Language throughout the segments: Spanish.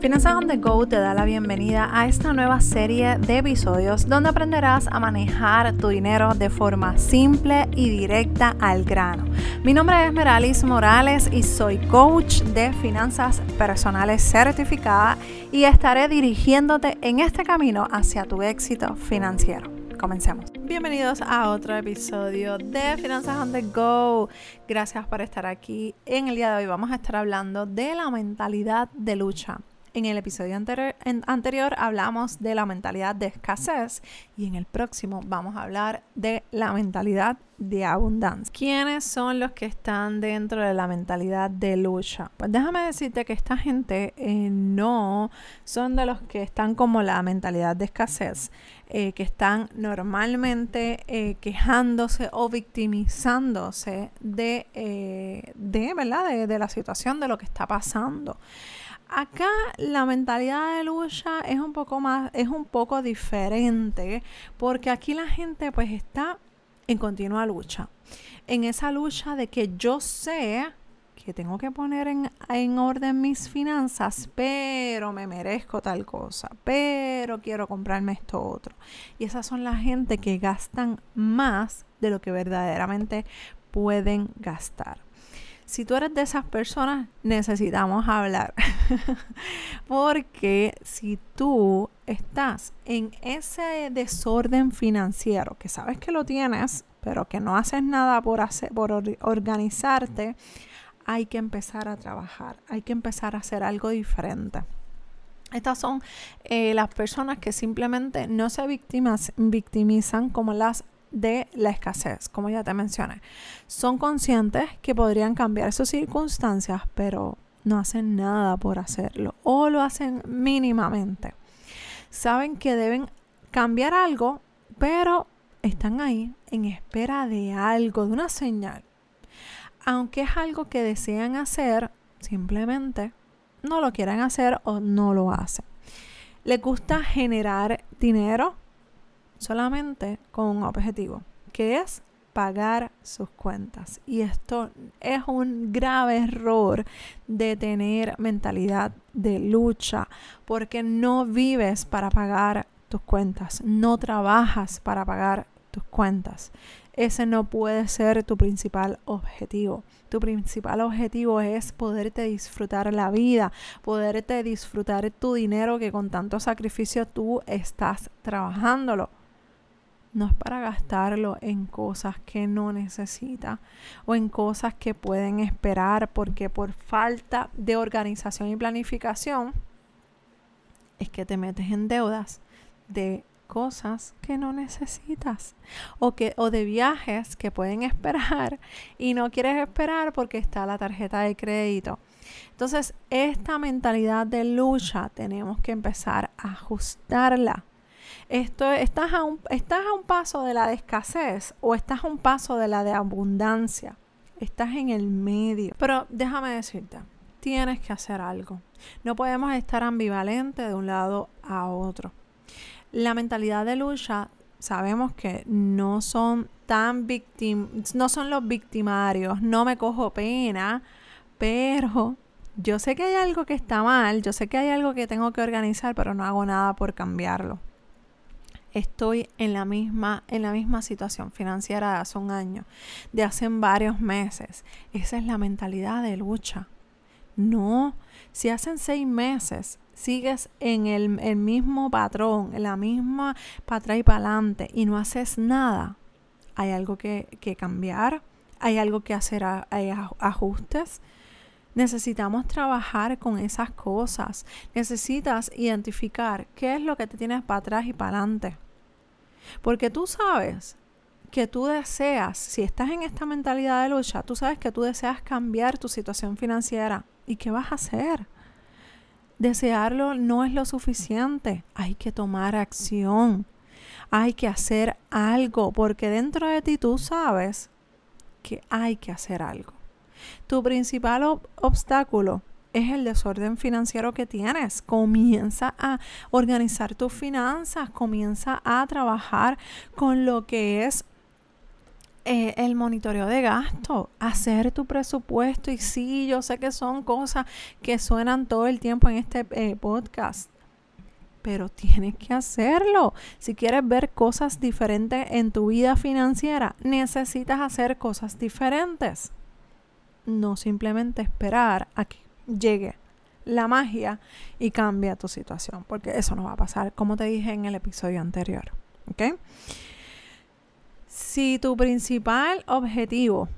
Finanzas on the Go te da la bienvenida a esta nueva serie de episodios donde aprenderás a manejar tu dinero de forma simple y directa al grano. Mi nombre es Meralis Morales y soy coach de finanzas personales certificada y estaré dirigiéndote en este camino hacia tu éxito financiero. Comencemos. Bienvenidos a otro episodio de Finanzas on the Go. Gracias por estar aquí. En el día de hoy vamos a estar hablando de la mentalidad de lucha. En el episodio anterior, hablamos de la mentalidad de escasez y en el próximo vamos a hablar de la mentalidad de abundancia. ¿Quiénes son los que están dentro de la mentalidad de lucha? Pues déjame decirte que esta gente eh, no son de los que están como la mentalidad de escasez, eh, que están normalmente eh, quejándose o victimizándose de, de, ¿verdad? de la situación, de lo que está pasando. Acá la mentalidad de lucha es un poco más, es un poco diferente, porque aquí la gente pues está en continua lucha. En esa lucha de que yo sé que tengo que poner en, en, orden mis finanzas, pero me merezco tal cosa, pero quiero comprarme esto otro. Y esas son la gente que gastan más de lo que verdaderamente pueden gastar si tú eres de esas personas, necesitamos hablar. Porque si tú estás en ese desorden financiero, que sabes que lo tienes, pero que no haces nada por, hacer, por organizarte, hay que empezar a trabajar, hay que empezar a hacer algo diferente. Estas son eh, las personas que simplemente no se victimizan como las de la escasez, como ya te mencioné. Son conscientes que podrían cambiar sus circunstancias, pero no hacen nada por hacerlo o lo hacen mínimamente. Saben que deben cambiar algo, pero están ahí en espera de algo, de una señal. Aunque es algo que desean hacer, simplemente no lo quieren hacer o no lo hacen. Les gusta generar dinero, solamente con un objetivo, que es pagar sus cuentas. Y esto es un grave error de tener mentalidad de lucha, porque no vives para pagar tus cuentas, no trabajas para pagar tus cuentas. Ese no puede ser tu principal objetivo. Tu principal objetivo es poderte disfrutar la vida, poderte disfrutar tu dinero que con tanto sacrificio tú estás trabajándolo no es para gastarlo en cosas que no necesita o en cosas que pueden esperar porque por falta de organización y planificación es que te metes en deudas de cosas que no necesitas o que o de viajes que pueden esperar y no quieres esperar porque está la tarjeta de crédito. Entonces, esta mentalidad de lucha tenemos que empezar a ajustarla esto, estás, a un, estás a un paso de la de escasez o estás a un paso de la de abundancia. Estás en el medio. Pero déjame decirte, tienes que hacer algo. No podemos estar ambivalentes de un lado a otro. La mentalidad de lucha sabemos que no son tan victim no son los victimarios, no me cojo pena, pero yo sé que hay algo que está mal, yo sé que hay algo que tengo que organizar, pero no hago nada por cambiarlo estoy en la misma, en la misma situación financiera de hace un año, de hace varios meses. Esa es la mentalidad de lucha. No, si hacen seis meses sigues en el, mismo patrón, en la misma para atrás y para adelante y no haces nada, hay algo que, que cambiar, hay algo que hacer, hay ajustes. Necesitamos trabajar con esas cosas. Necesitas identificar qué es lo que te tienes para atrás y para adelante. Porque tú sabes que tú deseas, si estás en esta mentalidad de lucha, tú sabes que tú deseas cambiar tu situación financiera. ¿Y qué vas a hacer? Desearlo no es lo suficiente. Hay que tomar acción. Hay que hacer algo porque dentro de ti tú sabes que hay que hacer algo. Tu principal obstáculo es el desorden financiero que tienes. Comienza a organizar tus finanzas, comienza a trabajar con lo que es eh, el monitoreo de gasto, hacer tu presupuesto. Y sí, yo sé que son cosas que suenan todo el tiempo en este eh, podcast, pero tienes que hacerlo. Si quieres ver cosas diferentes en tu vida financiera, necesitas hacer cosas diferentes. No simplemente esperar a que llegue la magia y cambia tu situación, porque eso no va a pasar, como te dije en el episodio anterior. ¿Ok? Si tu principal objetivo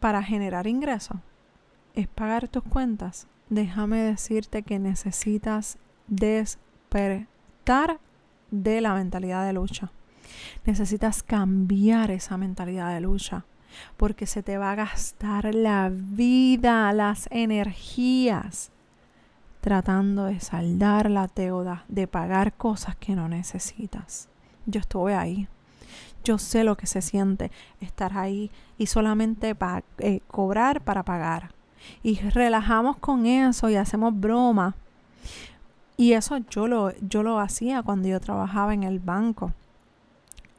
para generar ingresos es pagar tus cuentas, déjame decirte que necesitas despertar de la mentalidad de lucha. Necesitas cambiar esa mentalidad de lucha porque se te va a gastar la vida, las energías tratando de saldar la deuda, de pagar cosas que no necesitas. Yo estuve ahí. Yo sé lo que se siente estar ahí y solamente eh, cobrar para pagar. Y relajamos con eso y hacemos broma. Y eso yo lo, yo lo hacía cuando yo trabajaba en el banco.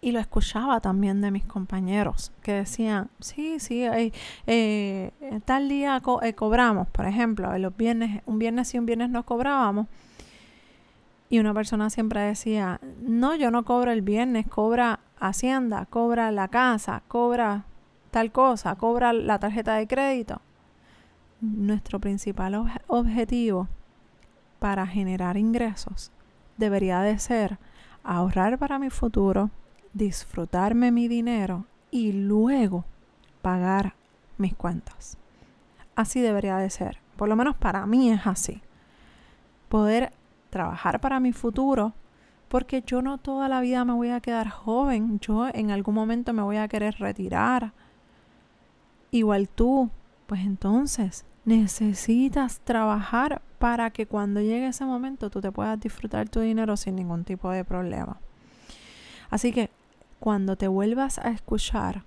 Y lo escuchaba también de mis compañeros que decían, sí, sí, eh, tal día eh, cobramos, por ejemplo, los viernes, un viernes y un viernes no cobrábamos. Y una persona siempre decía, no, yo no cobro el viernes, cobra Hacienda, cobra la casa, cobra tal cosa, cobra la tarjeta de crédito. Nuestro principal objetivo para generar ingresos debería de ser ahorrar para mi futuro, disfrutarme mi dinero y luego pagar mis cuentas. Así debería de ser. Por lo menos para mí es así. Poder trabajar para mi futuro porque yo no toda la vida me voy a quedar joven. Yo en algún momento me voy a querer retirar. Igual tú. Pues entonces necesitas trabajar para que cuando llegue ese momento tú te puedas disfrutar tu dinero sin ningún tipo de problema. Así que cuando te vuelvas a escuchar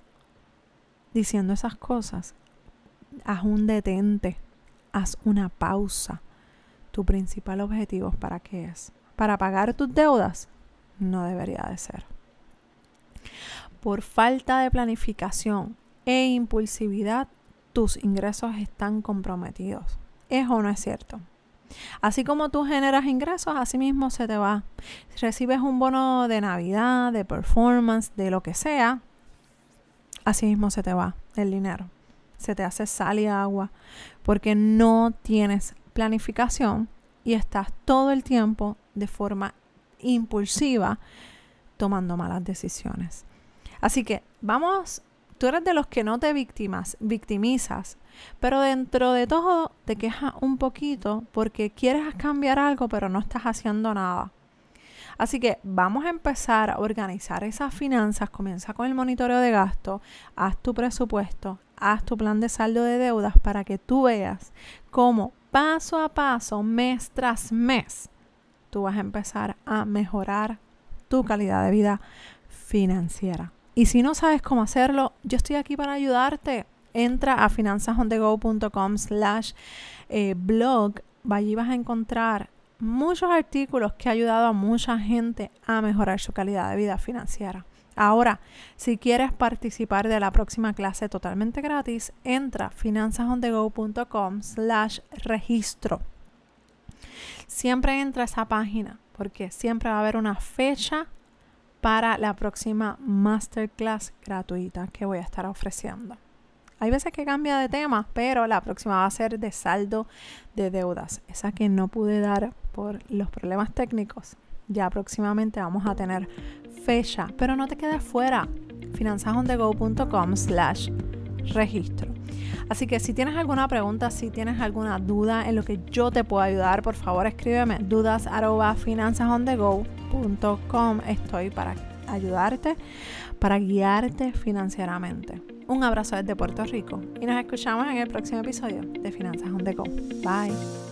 diciendo esas cosas, haz un detente, haz una pausa. Tu principal objetivo para qué es? Para pagar tus deudas? No debería de ser. Por falta de planificación e impulsividad, tus ingresos están comprometidos. ¿Es o no es cierto? Así como tú generas ingresos, así mismo se te va. recibes un bono de Navidad, de performance, de lo que sea, así mismo se te va el dinero. Se te hace sal y agua porque no tienes planificación y estás todo el tiempo de forma impulsiva tomando malas decisiones. Así que vamos, tú eres de los que no te victimas, victimizas pero dentro de todo te quejas un poquito porque quieres cambiar algo pero no estás haciendo nada. Así que vamos a empezar a organizar esas finanzas. Comienza con el monitoreo de gasto, haz tu presupuesto, haz tu plan de saldo de deudas para que tú veas cómo paso a paso, mes tras mes, tú vas a empezar a mejorar tu calidad de vida financiera. Y si no sabes cómo hacerlo, yo estoy aquí para ayudarte entra a finanzasondego.com slash eh, blog. Allí vas a encontrar muchos artículos que han ayudado a mucha gente a mejorar su calidad de vida financiera. Ahora, si quieres participar de la próxima clase totalmente gratis, entra a finanzasondego.com slash registro. Siempre entra a esa página porque siempre va a haber una fecha para la próxima masterclass gratuita que voy a estar ofreciendo. Hay veces que cambia de tema, pero la próxima va a ser de saldo de deudas. Esa que no pude dar por los problemas técnicos. Ya próximamente vamos a tener fecha, pero no te quedes fuera. finanzasondego.com slash registro. Así que si tienes alguna pregunta, si tienes alguna duda en lo que yo te puedo ayudar, por favor escríbeme dudas arroba finanzasondego.com. Estoy para ayudarte, para guiarte financieramente. Un abrazo desde Puerto Rico y nos escuchamos en el próximo episodio de Finanzas on the Go. Bye.